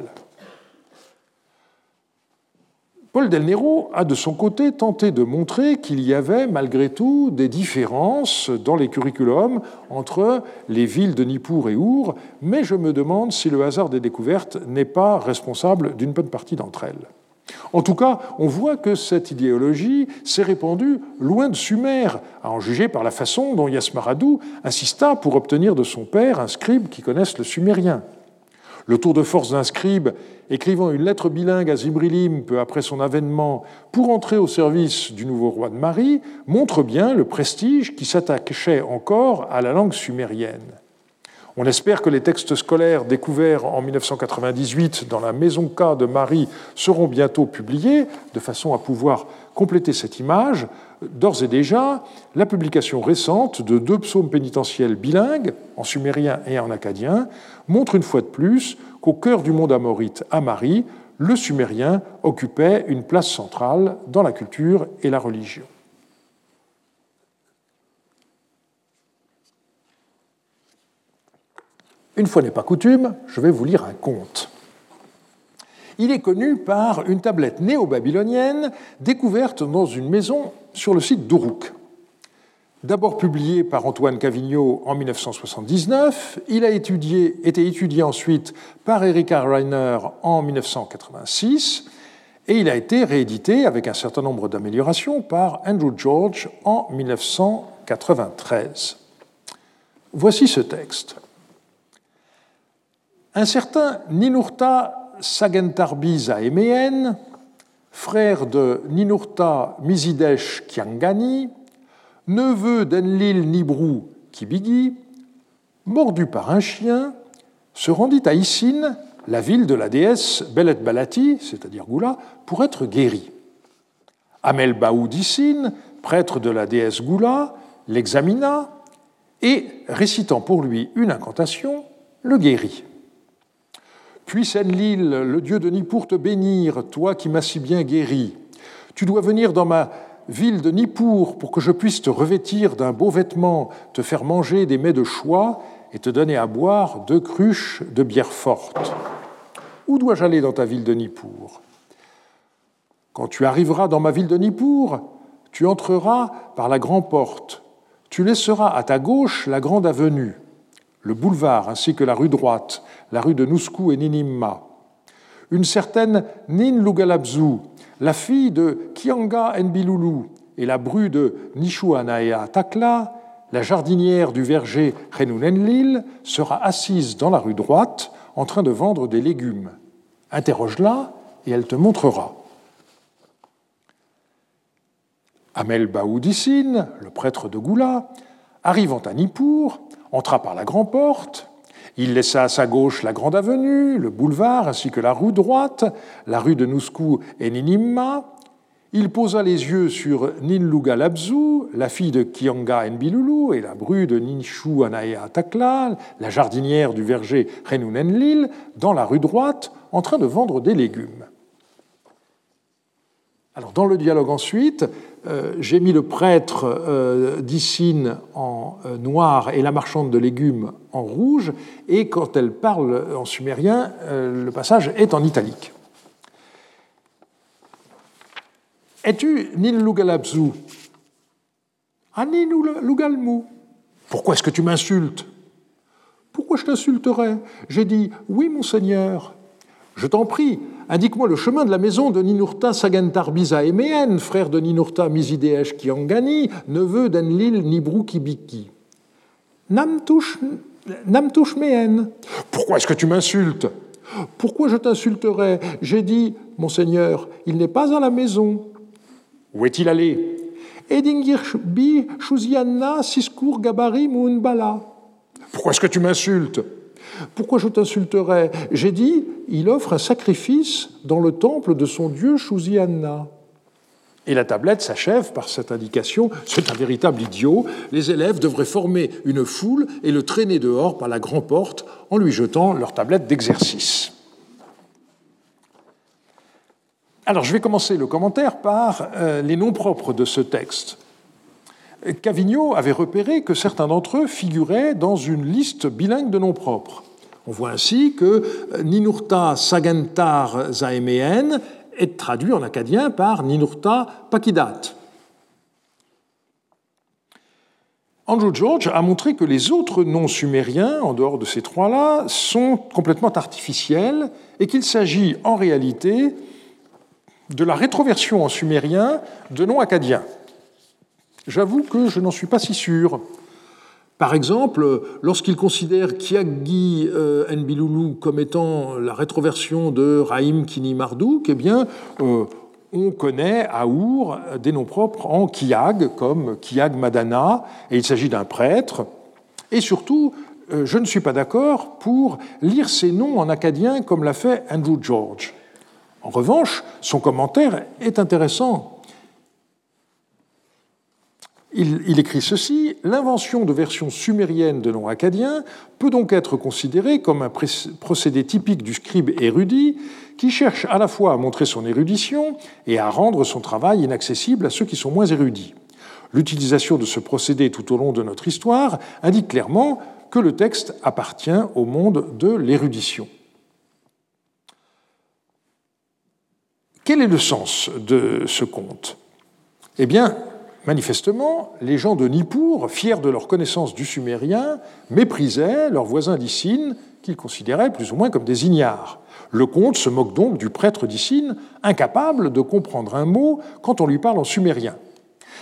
Paul Del Nero a de son côté tenté de montrer qu'il y avait malgré tout des différences dans les curriculums entre les villes de Nippur et Our, mais je me demande si le hasard des découvertes n'est pas responsable d'une bonne partie d'entre elles. En tout cas, on voit que cette idéologie s'est répandue loin de Sumer, à en juger par la façon dont Yasmaradou insista pour obtenir de son père un scribe qui connaisse le sumérien. Le tour de force d'un scribe écrivant une lettre bilingue à Zibrilim peu après son avènement pour entrer au service du nouveau roi de Marie montre bien le prestige qui s'attachait encore à la langue sumérienne. On espère que les textes scolaires découverts en 1998 dans la Maison K de Marie seront bientôt publiés, de façon à pouvoir compléter cette image. D'ores et déjà, la publication récente de deux psaumes pénitentiels bilingues, en sumérien et en acadien, montre une fois de plus qu'au cœur du monde amorite à Marie, le sumérien occupait une place centrale dans la culture et la religion. Une fois n'est pas coutume, je vais vous lire un conte. Il est connu par une tablette néo-babylonienne découverte dans une maison sur le site d'Uruk. D'abord publié par Antoine Cavigno en 1979, il a été étudié ensuite par Erika Reiner en 1986 et il a été réédité avec un certain nombre d'améliorations par Andrew George en 1993. Voici ce texte. Un certain Ninurta Sagentarbi Zaemeen, frère de Ninurta Mizidesh Kiangani, neveu d'Enlil Nibrou Kibigi, mordu par un chien, se rendit à Isin, la ville de la déesse Belet Balati, c'est-à-dire Goula, pour être guéri. Amel Baoud d'Isin, prêtre de la déesse Goula, l'examina et, récitant pour lui une incantation, le guérit. Puisse Enlil, le dieu de Nippur, te bénir, toi qui m'as si bien guéri. Tu dois venir dans ma ville de Nippur pour que je puisse te revêtir d'un beau vêtement, te faire manger des mets de choix et te donner à boire deux cruches de bière forte. Où dois-je aller dans ta ville de Nippur? Quand tu arriveras dans ma ville de Nippur, tu entreras par la grande porte. Tu laisseras à ta gauche la grande avenue le boulevard ainsi que la rue droite, la rue de Nouskou et Ninimma. Une certaine Nin Lugalabzu, la fille de Kianga Nbilulu et la bru de Nishuanaya Takla, la jardinière du verger Renunenlil, sera assise dans la rue droite en train de vendre des légumes. Interroge-la et elle te montrera. Amel Baoudissine, le prêtre de Goula, arrivant à Nippur, entra par la grande porte, il laissa à sa gauche la grande avenue, le boulevard, ainsi que la rue droite, la rue de Nouskou et Ninimma. Il posa les yeux sur Ninluga Labzu, la fille de Kianga Nbilulu et la bru de Ninshu Anaya Takla, la jardinière du verger Renunenlil, dans la rue droite, en train de vendre des légumes. Alors, dans le dialogue ensuite, j'ai mis le prêtre euh, en euh, noir et la marchande de légumes en rouge, et quand elle parle en sumérien, euh, le passage est en italique. Es-tu Nin Lugalabzu Nin Lugalmu Pourquoi est-ce que tu m'insultes? Pourquoi je t'insulterais? J'ai dit Oui, monseigneur. Je t'en prie, indique-moi le chemin de la maison de Ninurta Sagantarbiza Emeen, frère de Ninurta Mizideesh Kiangani, neveu d'Enlil Nibrou Kibiki. Namtush. Pourquoi est-ce que tu m'insultes? Pourquoi je t'insulterais? J'ai dit, Monseigneur, il n'est pas à la maison. Où est-il allé? Edingir bi Shuzianna Siskur Gabari Mounbala. Pourquoi est-ce que tu m'insultes? Pourquoi je t'insulterais? J'ai dit, il offre un sacrifice dans le temple de son dieu Shuzianna. Et la tablette s'achève par cette indication, c'est un véritable idiot, les élèves devraient former une foule et le traîner dehors par la grande porte en lui jetant leur tablette d'exercice. Alors je vais commencer le commentaire par euh, les noms propres de ce texte. Cavigno avait repéré que certains d'entre eux figuraient dans une liste bilingue de noms propres. On voit ainsi que Ninurta Sagentar Zaemeen est traduit en acadien par Ninurta Pakidat. Andrew George a montré que les autres noms sumériens, en dehors de ces trois-là, sont complètement artificiels et qu'il s'agit en réalité de la rétroversion en sumérien de noms acadiens. J'avoue que je n'en suis pas si sûr. Par exemple, lorsqu'il considère Kiagi euh, Nbilulu comme étant la rétroversion de Raïm Kini Mardouk, eh bien, euh, on connaît à Our des noms propres en Kiag, comme Kiag Madana, et il s'agit d'un prêtre. Et surtout, euh, je ne suis pas d'accord pour lire ces noms en acadien comme l'a fait Andrew George. En revanche, son commentaire est intéressant il, écrit ceci L'invention de versions sumériennes de noms acadiens peut donc être considérée comme un procédé typique du scribe érudit qui cherche à la fois à montrer son érudition et à rendre son travail inaccessible à ceux qui sont moins érudits. L'utilisation de ce procédé tout au long de notre histoire indique clairement que le texte appartient au monde de l'érudition. Quel est le sens de ce conte? Eh bien, Manifestement, les gens de Nippur, fiers de leur connaissance du sumérien, méprisaient leurs voisins d'Issine, qu'ils considéraient plus ou moins comme des ignares. Le conte se moque donc du prêtre d'Issine, incapable de comprendre un mot quand on lui parle en sumérien.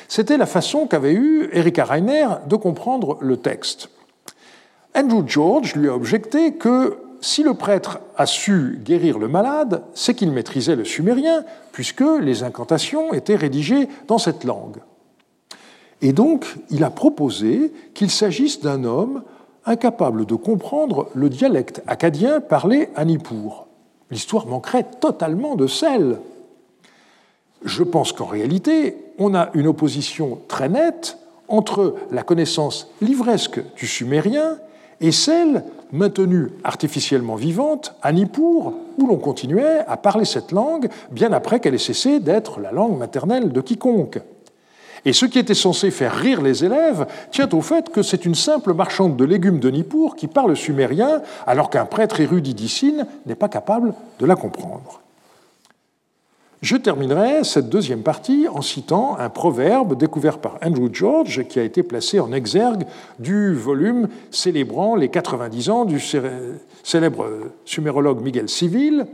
C'était la façon qu'avait eue Erika Reiner de comprendre le texte. Andrew George lui a objecté que si le prêtre a su guérir le malade, c'est qu'il maîtrisait le sumérien, puisque les incantations étaient rédigées dans cette langue. Et donc, il a proposé qu'il s'agisse d'un homme incapable de comprendre le dialecte acadien parlé à Nippur. L'histoire manquerait totalement de sel. Je pense qu'en réalité, on a une opposition très nette entre la connaissance livresque du sumérien et celle maintenue artificiellement vivante à Nippur, où l'on continuait à parler cette langue bien après qu'elle ait cessé d'être la langue maternelle de quiconque. Et ce qui était censé faire rire les élèves tient au fait que c'est une simple marchande de légumes de Nippur qui parle sumérien, alors qu'un prêtre érudit d'Issine n'est pas capable de la comprendre. Je terminerai cette deuxième partie en citant un proverbe découvert par Andrew George qui a été placé en exergue du volume célébrant les 90 ans du célèbre sumérologue Miguel Civil,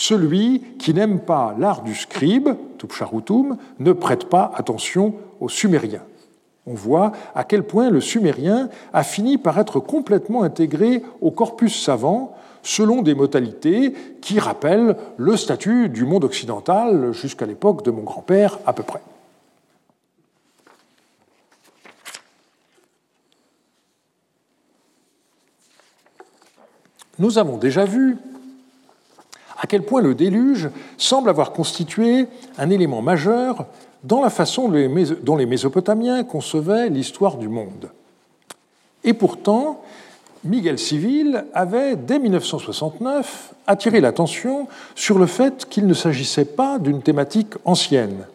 celui qui n'aime pas l'art du scribe, Tupcharutum, ne prête pas attention aux Sumériens. On voit à quel point le sumérien a fini par être complètement intégré au corpus savant selon des modalités qui rappellent le statut du monde occidental jusqu'à l'époque de mon grand-père à peu près. Nous avons déjà vu à quel point le déluge semble avoir constitué un élément majeur dans la façon dont les Mésopotamiens concevaient l'histoire du monde. Et pourtant, Miguel Civil avait, dès 1969, attiré l'attention sur le fait qu'il ne s'agissait pas d'une thématique ancienne.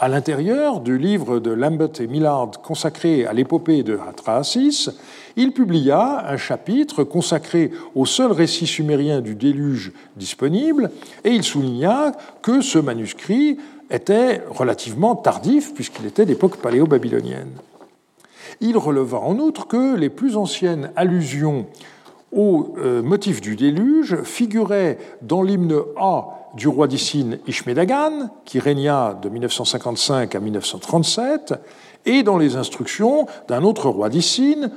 À l'intérieur du livre de Lambert et Millard consacré à l'épopée de Hatrasis, il publia un chapitre consacré au seul récit sumérien du déluge disponible, et il souligna que ce manuscrit était relativement tardif, puisqu'il était d'époque paléo-babylonienne. Il releva en outre que les plus anciennes allusions au euh, motif du déluge figuraient dans l'hymne A du roi d'Issine Ishmedagan, qui régna de 1955 à 1937, et dans les instructions d'un autre roi d'Issine,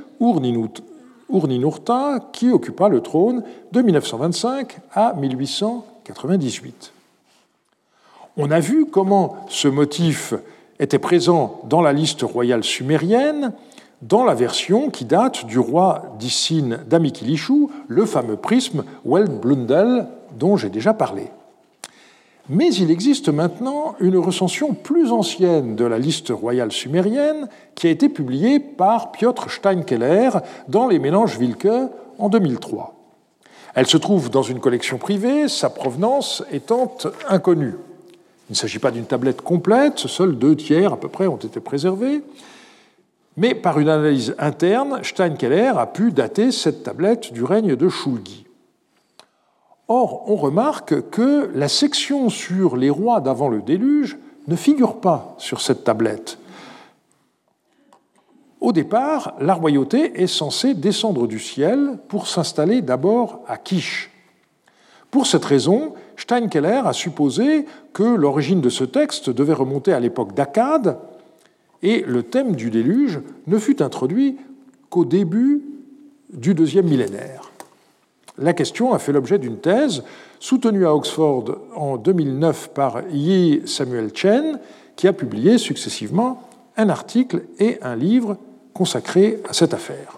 Urninurta, qui occupa le trône de 1925 à 1898. On a vu comment ce motif était présent dans la liste royale sumérienne, dans la version qui date du roi d'Issine d'Amikilishu, le fameux prisme Weld-Blundell dont j'ai déjà parlé. Mais il existe maintenant une recension plus ancienne de la liste royale sumérienne qui a été publiée par Piotr Steinkeller dans les Mélanges Wilke en 2003. Elle se trouve dans une collection privée, sa provenance étant inconnue. Il ne s'agit pas d'une tablette complète, seuls deux tiers à peu près ont été préservés. Mais par une analyse interne, Steinkeller a pu dater cette tablette du règne de Shulgi. Or, on remarque que la section sur les rois d'avant le déluge ne figure pas sur cette tablette. Au départ, la royauté est censée descendre du ciel pour s'installer d'abord à Kish. Pour cette raison, Steinkeller a supposé que l'origine de ce texte devait remonter à l'époque d'Akkad, et le thème du déluge ne fut introduit qu'au début du deuxième millénaire. La question a fait l'objet d'une thèse soutenue à Oxford en 2009 par Yi Samuel Chen, qui a publié successivement un article et un livre consacrés à cette affaire.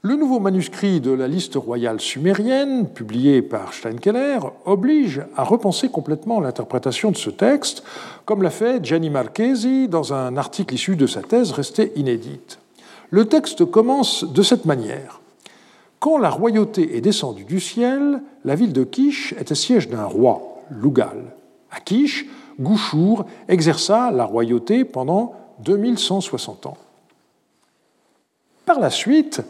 Le nouveau manuscrit de la liste royale sumérienne, publié par Steinkeller, oblige à repenser complètement l'interprétation de ce texte, comme l'a fait Gianni Marchesi dans un article issu de sa thèse restée inédite. Le texte commence de cette manière. Quand la royauté est descendue du ciel, la ville de Kish était siège d'un roi, Lugal. À Kish, Gouchour exerça la royauté pendant 2160 ans. Par la suite,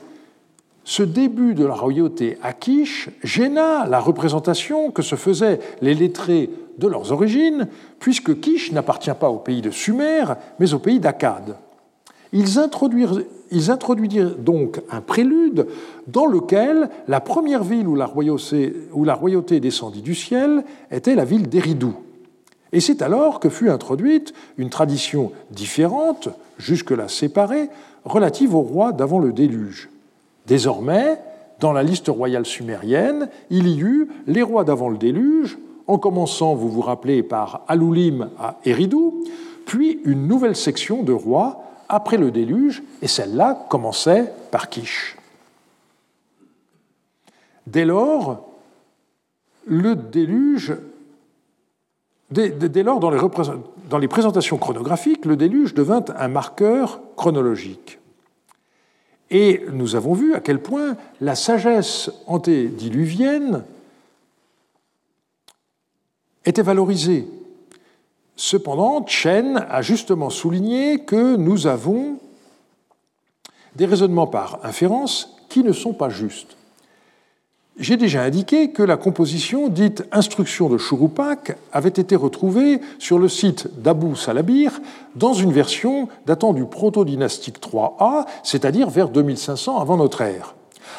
ce début de la royauté à Kish gêna la représentation que se faisaient les lettrés de leurs origines, puisque Kish n'appartient pas au pays de Sumer, mais au pays d'Akkad. Ils ils introduisirent, donc un prélude dans lequel la première ville où la royauté, descendit du ciel était la ville d'Eridou. Et c'est alors que fut introduite une tradition différente, jusque-là séparée, relative au roi d'avant le déluge. Désormais, dans la liste royale sumérienne, il y eut les rois d'avant le déluge, en commençant, vous vous rappelez, par Aloulim à Eridou, puis une nouvelle section de rois après le déluge, et celle-là commençait par Kish. Dès lors, le déluge, dès, lors, dans les présentations chronographiques, le déluge devint un marqueur chronologique. Et nous avons vu à quel point la sagesse antédiluvienne était valorisée. Cependant, Chen a justement souligné que nous avons des raisonnements par inférence qui ne sont pas justes. J'ai déjà indiqué que la composition dite Instruction de Churupak avait été retrouvée sur le site d'Abu Salabir dans une version datant du proto-dynastique 3A, c'est-à-dire vers 2500 avant notre ère.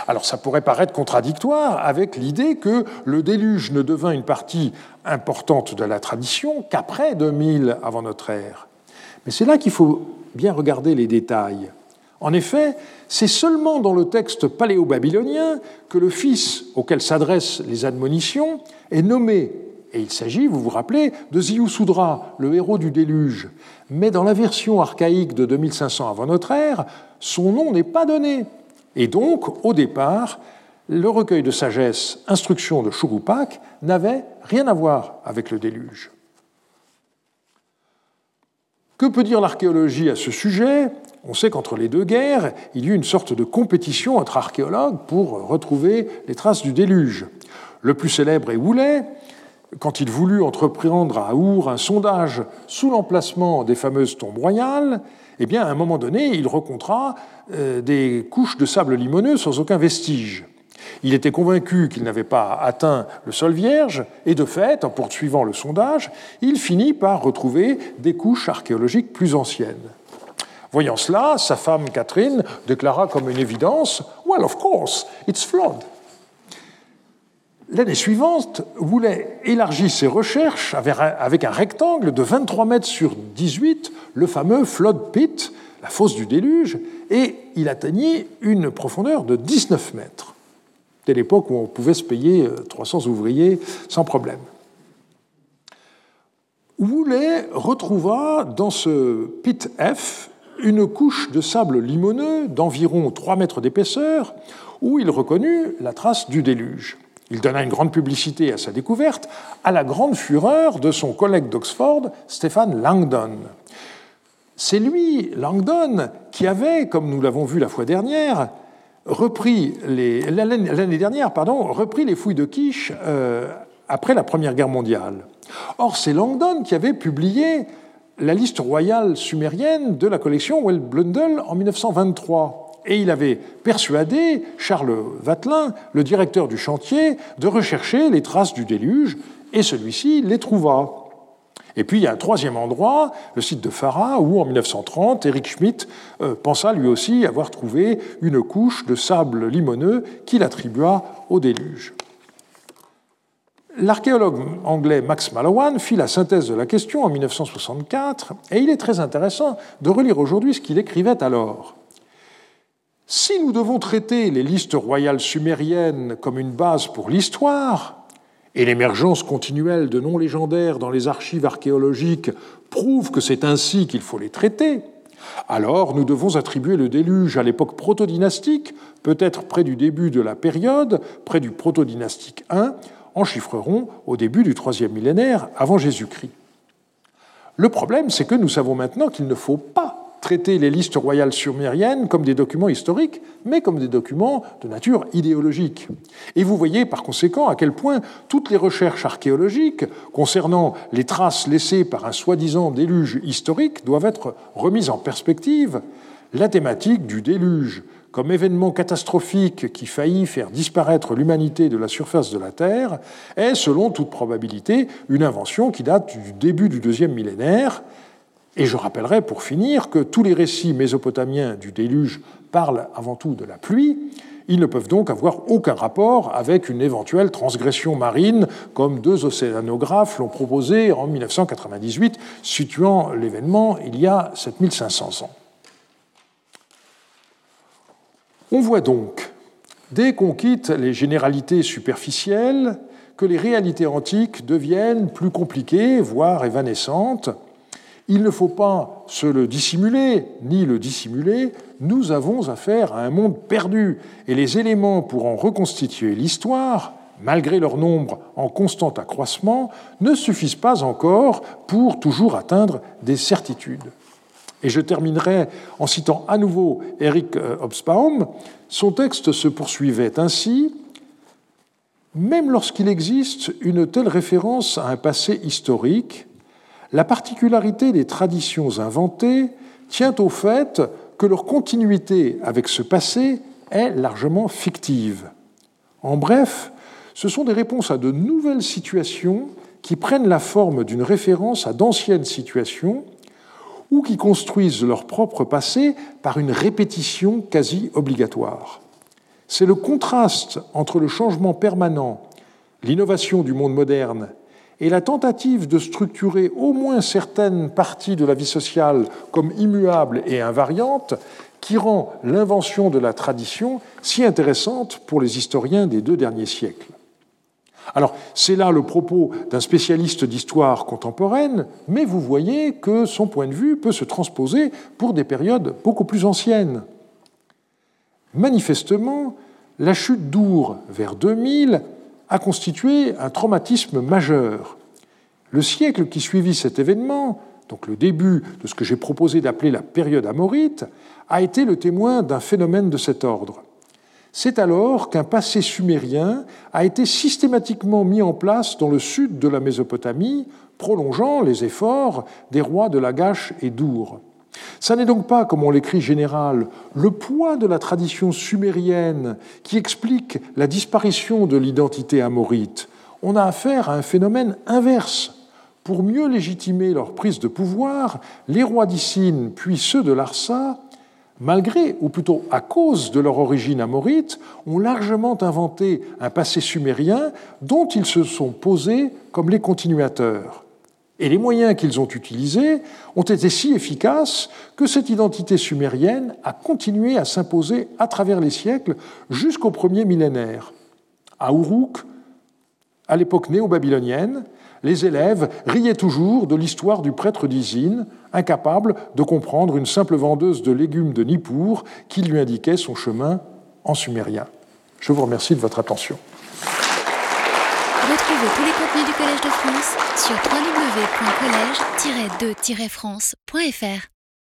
Alors ça pourrait paraître contradictoire avec l'idée que le déluge ne devint une partie importante de la tradition qu'après 2000 avant notre ère. Mais c'est là qu'il faut bien regarder les détails. En effet, c'est seulement dans le texte paléo-babylonien que le fils auquel s'adressent les admonitions est nommé. Et il s'agit, vous vous rappelez, de Ziusudra, le héros du déluge. Mais dans la version archaïque de 2500 avant notre ère, son nom n'est pas donné. Et donc, au départ, le recueil de sagesse Instruction de Shurupak n'avait rien à voir avec le déluge. Que peut dire l'archéologie à ce sujet? On sait qu'entre les deux guerres, il y eut une sorte de compétition entre archéologues pour retrouver les traces du déluge. Le plus célèbre est Woulet, quand il voulut entreprendre à Our un sondage sous l'emplacement des fameuses tombes royales, eh bien, à un moment donné, il rencontra euh, des couches de sable limoneux sans aucun vestige. Il était convaincu qu'il n'avait pas atteint le sol vierge, et de fait, en poursuivant le sondage, il finit par retrouver des couches archéologiques plus anciennes. Voyant cela, sa femme Catherine déclara comme une évidence Well, of course, it's flood. L'année suivante, voulait élargir ses recherches avec un rectangle de 23 mètres sur 18, le fameux flood pit, la fosse du déluge, et il atteignit une profondeur de 19 mètres. C'était l'époque où on pouvait se payer 300 euh, ouvriers sans problème. Woolley retrouva dans ce pit F une couche de sable limoneux d'environ 3 mètres d'épaisseur où il reconnut la trace du déluge. Il donna une grande publicité à sa découverte, à la grande fureur de son collègue d'Oxford, Stéphane Langdon. C'est lui, Langdon, qui avait, comme nous l'avons vu la fois dernière, repris l'année dernière, pardon, repris les fouilles de quiche euh, après la Première Guerre mondiale. Or, c'est Langdon qui avait publié la liste royale sumérienne de la collection Well-Blundell en 1923. Et il avait persuadé Charles Vatelin, le directeur du chantier, de rechercher les traces du déluge, et celui-ci les trouva. Et puis il y a un troisième endroit, le site de Farah, où en 1930, Eric Schmidt pensa lui aussi avoir trouvé une couche de sable limoneux qu'il attribua au déluge. L'archéologue anglais Max Mallowan fit la synthèse de la question en 1964, et il est très intéressant de relire aujourd'hui ce qu'il écrivait alors. Si nous devons traiter les listes royales sumériennes comme une base pour l'histoire, et l'émergence continuelle de noms légendaires dans les archives archéologiques prouve que c'est ainsi qu'il faut les traiter, alors nous devons attribuer le déluge à l'époque protodynastique, peut-être près du début de la période, près du protodynastique I, en chiffreront au début du troisième millénaire avant Jésus-Christ. Le problème, c'est que nous savons maintenant qu'il ne faut pas traiter les listes royales sumériennes comme des documents historiques, mais comme des documents de nature idéologique. Et vous voyez par conséquent à quel point toutes les recherches archéologiques concernant les traces laissées par un soi-disant déluge historique doivent être remises en perspective. La thématique du déluge comme événement catastrophique qui faillit faire disparaître l'humanité de la surface de la Terre est, selon toute probabilité, une invention qui date du début du deuxième millénaire, et je rappellerai pour finir que tous les récits mésopotamiens du déluge parlent avant tout de la pluie. Ils ne peuvent donc avoir aucun rapport avec une éventuelle transgression marine, comme deux océanographes l'ont proposé en 1998, situant l'événement il y a 7500 ans. On voit donc, dès qu'on quitte les généralités superficielles, que les réalités antiques deviennent plus compliquées, voire évanescentes, il ne faut pas se le dissimuler, ni le dissimuler, nous avons affaire à un monde perdu, et les éléments pour en reconstituer l'histoire, malgré leur nombre en constant accroissement, ne suffisent pas encore pour toujours atteindre des certitudes. Et je terminerai en citant à nouveau Eric euh, Hobsbawm. Son texte se poursuivait ainsi Même lorsqu'il existe une telle référence à un passé historique, la particularité des traditions inventées tient au fait que leur continuité avec ce passé est largement fictive. En bref, ce sont des réponses à de nouvelles situations qui prennent la forme d'une référence à d'anciennes situations ou qui construisent leur propre passé par une répétition quasi obligatoire. C'est le contraste entre le changement permanent, l'innovation du monde moderne et la tentative de structurer au moins certaines parties de la vie sociale comme immuables et invariantes qui rend l'invention de la tradition si intéressante pour les historiens des deux derniers siècles. Alors, c'est là le propos d'un spécialiste d'histoire contemporaine, mais vous voyez que son point de vue peut se transposer pour des périodes beaucoup plus anciennes. Manifestement, la chute d'Our vers 2000 a constitué un traumatisme majeur. Le siècle qui suivit cet événement, donc le début de ce que j'ai proposé d'appeler la période amorite, a été le témoin d'un phénomène de cet ordre. C'est alors qu'un passé sumérien a été systématiquement mis en place dans le sud de la Mésopotamie, prolongeant les efforts des rois de Lagash et d'Our. Ça n'est donc pas, comme on l'écrit général, le poids de la tradition sumérienne qui explique la disparition de l'identité amorite. On a affaire à un phénomène inverse. Pour mieux légitimer leur prise de pouvoir, les rois d'Issine, puis ceux de Larsa, malgré, ou plutôt à cause de leur origine amorite, ont largement inventé un passé sumérien dont ils se sont posés comme les continuateurs. Et les moyens qu'ils ont utilisés ont été si efficaces que cette identité sumérienne a continué à s'imposer à travers les siècles jusqu'au premier millénaire. À Uruk, à l'époque néo-babylonienne, les élèves riaient toujours de l'histoire du prêtre d'Isine, incapable de comprendre une simple vendeuse de légumes de Nippur qui lui indiquait son chemin en sumérien. Je vous remercie de votre attention. Retrouvez tous les contenus du Collège de France sur www.colège-2-france.fr.